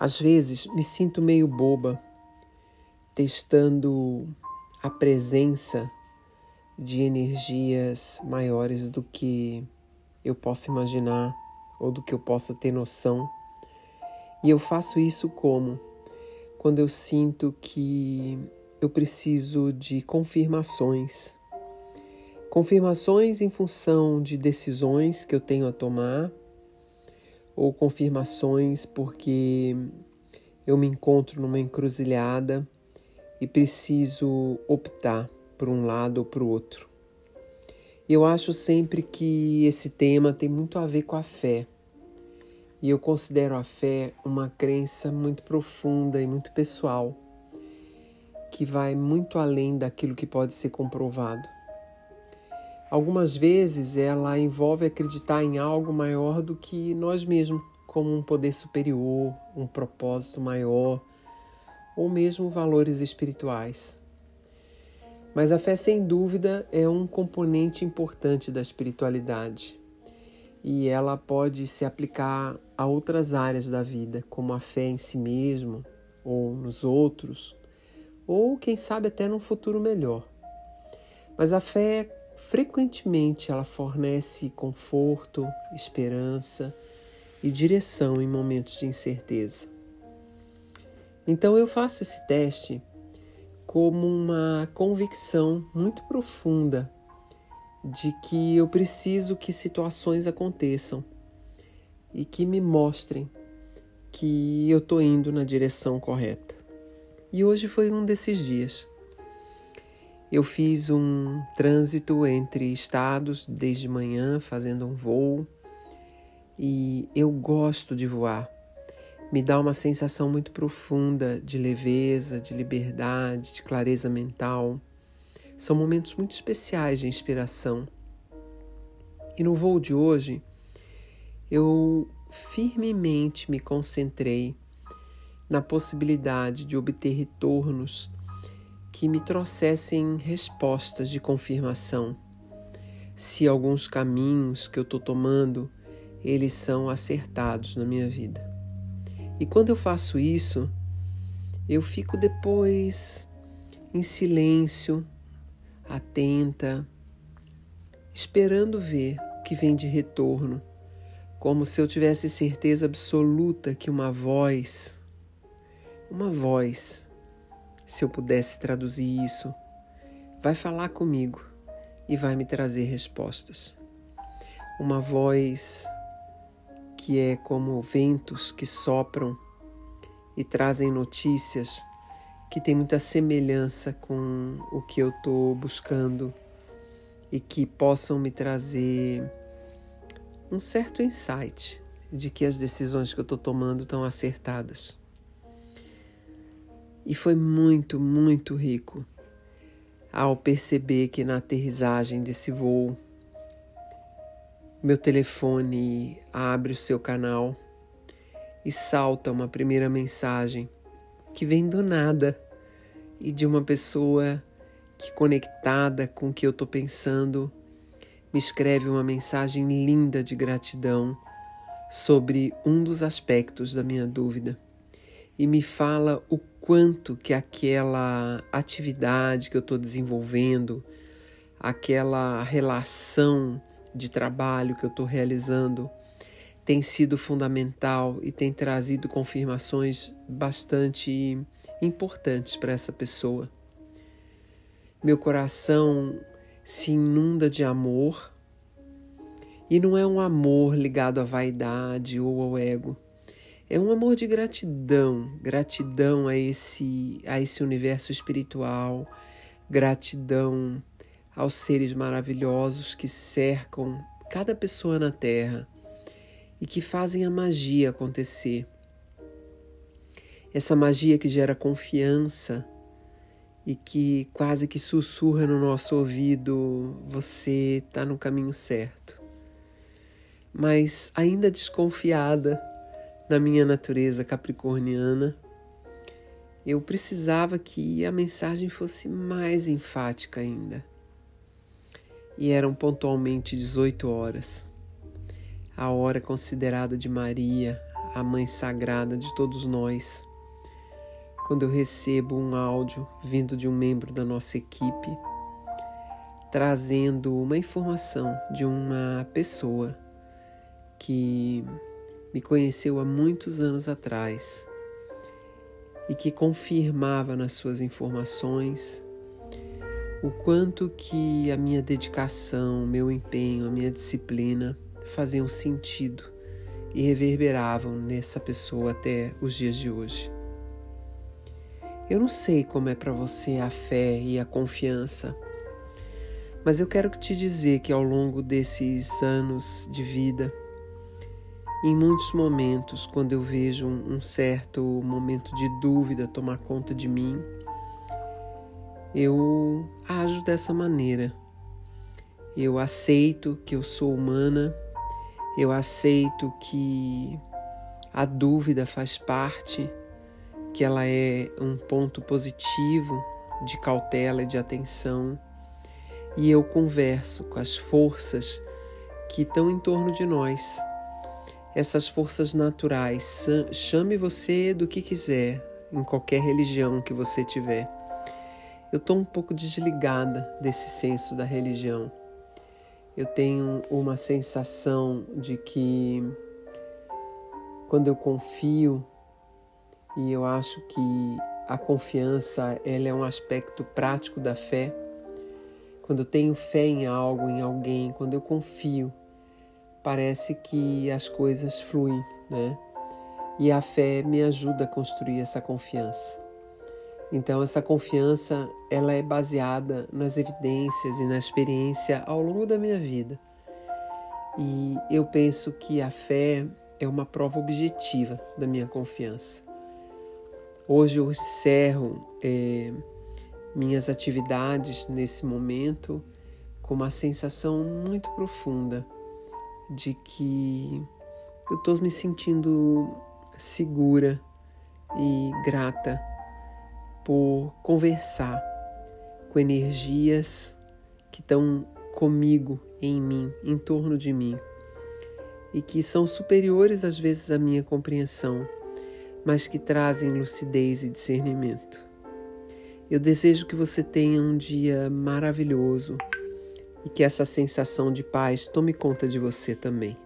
Às vezes me sinto meio boba, testando a presença de energias maiores do que eu possa imaginar ou do que eu possa ter noção. E eu faço isso como? Quando eu sinto que eu preciso de confirmações. Confirmações em função de decisões que eu tenho a tomar ou confirmações porque eu me encontro numa encruzilhada e preciso optar por um lado ou para o outro. Eu acho sempre que esse tema tem muito a ver com a fé. E eu considero a fé uma crença muito profunda e muito pessoal, que vai muito além daquilo que pode ser comprovado. Algumas vezes ela envolve acreditar em algo maior do que nós mesmos, como um poder superior, um propósito maior, ou mesmo valores espirituais. Mas a fé, sem dúvida, é um componente importante da espiritualidade e ela pode se aplicar a outras áreas da vida, como a fé em si mesmo ou nos outros, ou quem sabe até num futuro melhor. Mas a fé frequentemente ela fornece conforto, esperança e direção em momentos de incerteza. Então eu faço esse teste como uma convicção muito profunda de que eu preciso que situações aconteçam e que me mostrem que eu estou indo na direção correta. E hoje foi um desses dias. Eu fiz um trânsito entre estados desde manhã, fazendo um voo, e eu gosto de voar. Me dá uma sensação muito profunda de leveza, de liberdade, de clareza mental. São momentos muito especiais de inspiração. E no voo de hoje, eu firmemente me concentrei na possibilidade de obter retornos que me trouxessem respostas de confirmação. Se alguns caminhos que eu estou tomando, eles são acertados na minha vida. E quando eu faço isso, eu fico depois em silêncio, atenta, esperando ver o que vem de retorno, como se eu tivesse certeza absoluta que uma voz, uma voz, se eu pudesse traduzir isso, vai falar comigo e vai me trazer respostas. Uma voz que é como ventos que sopram e trazem notícias que tem muita semelhança com o que eu estou buscando e que possam me trazer um certo insight de que as decisões que eu estou tomando estão acertadas. E foi muito, muito rico ao perceber que na aterrissagem desse voo, meu telefone abre o seu canal e salta uma primeira mensagem que vem do nada e de uma pessoa que, conectada com o que eu estou pensando, me escreve uma mensagem linda de gratidão sobre um dos aspectos da minha dúvida e me fala o quanto que aquela atividade que eu estou desenvolvendo, aquela relação de trabalho que eu estou realizando, tem sido fundamental e tem trazido confirmações bastante importantes para essa pessoa. Meu coração se inunda de amor e não é um amor ligado à vaidade ou ao ego é um amor de gratidão, gratidão a esse, a esse universo espiritual, gratidão aos seres maravilhosos que cercam cada pessoa na Terra e que fazem a magia acontecer. Essa magia que gera confiança e que quase que sussurra no nosso ouvido: você está no caminho certo. Mas ainda desconfiada na minha natureza capricorniana, eu precisava que a mensagem fosse mais enfática ainda. E eram pontualmente 18 horas, a hora considerada de Maria, a mãe sagrada de todos nós. Quando eu recebo um áudio vindo de um membro da nossa equipe trazendo uma informação de uma pessoa que me conheceu há muitos anos atrás e que confirmava nas suas informações o quanto que a minha dedicação, meu empenho, a minha disciplina faziam sentido e reverberavam nessa pessoa até os dias de hoje. Eu não sei como é para você a fé e a confiança, mas eu quero te dizer que ao longo desses anos de vida, em muitos momentos, quando eu vejo um certo momento de dúvida tomar conta de mim, eu ajo dessa maneira. Eu aceito que eu sou humana, eu aceito que a dúvida faz parte que ela é um ponto positivo de cautela e de atenção, e eu converso com as forças que estão em torno de nós. Essas forças naturais, chame você do que quiser, em qualquer religião que você tiver. Eu estou um pouco desligada desse senso da religião. Eu tenho uma sensação de que quando eu confio e eu acho que a confiança ela é um aspecto prático da fé. Quando eu tenho fé em algo, em alguém, quando eu confio, parece que as coisas fluem, né? E a fé me ajuda a construir essa confiança. Então essa confiança, ela é baseada nas evidências e na experiência ao longo da minha vida. E eu penso que a fé é uma prova objetiva da minha confiança. Hoje eu encerro é, minhas atividades nesse momento com uma sensação muito profunda de que eu estou me sentindo segura e grata por conversar com energias que estão comigo, em mim, em torno de mim e que são superiores às vezes à minha compreensão mas que trazem lucidez e discernimento. Eu desejo que você tenha um dia maravilhoso e que essa sensação de paz tome conta de você também.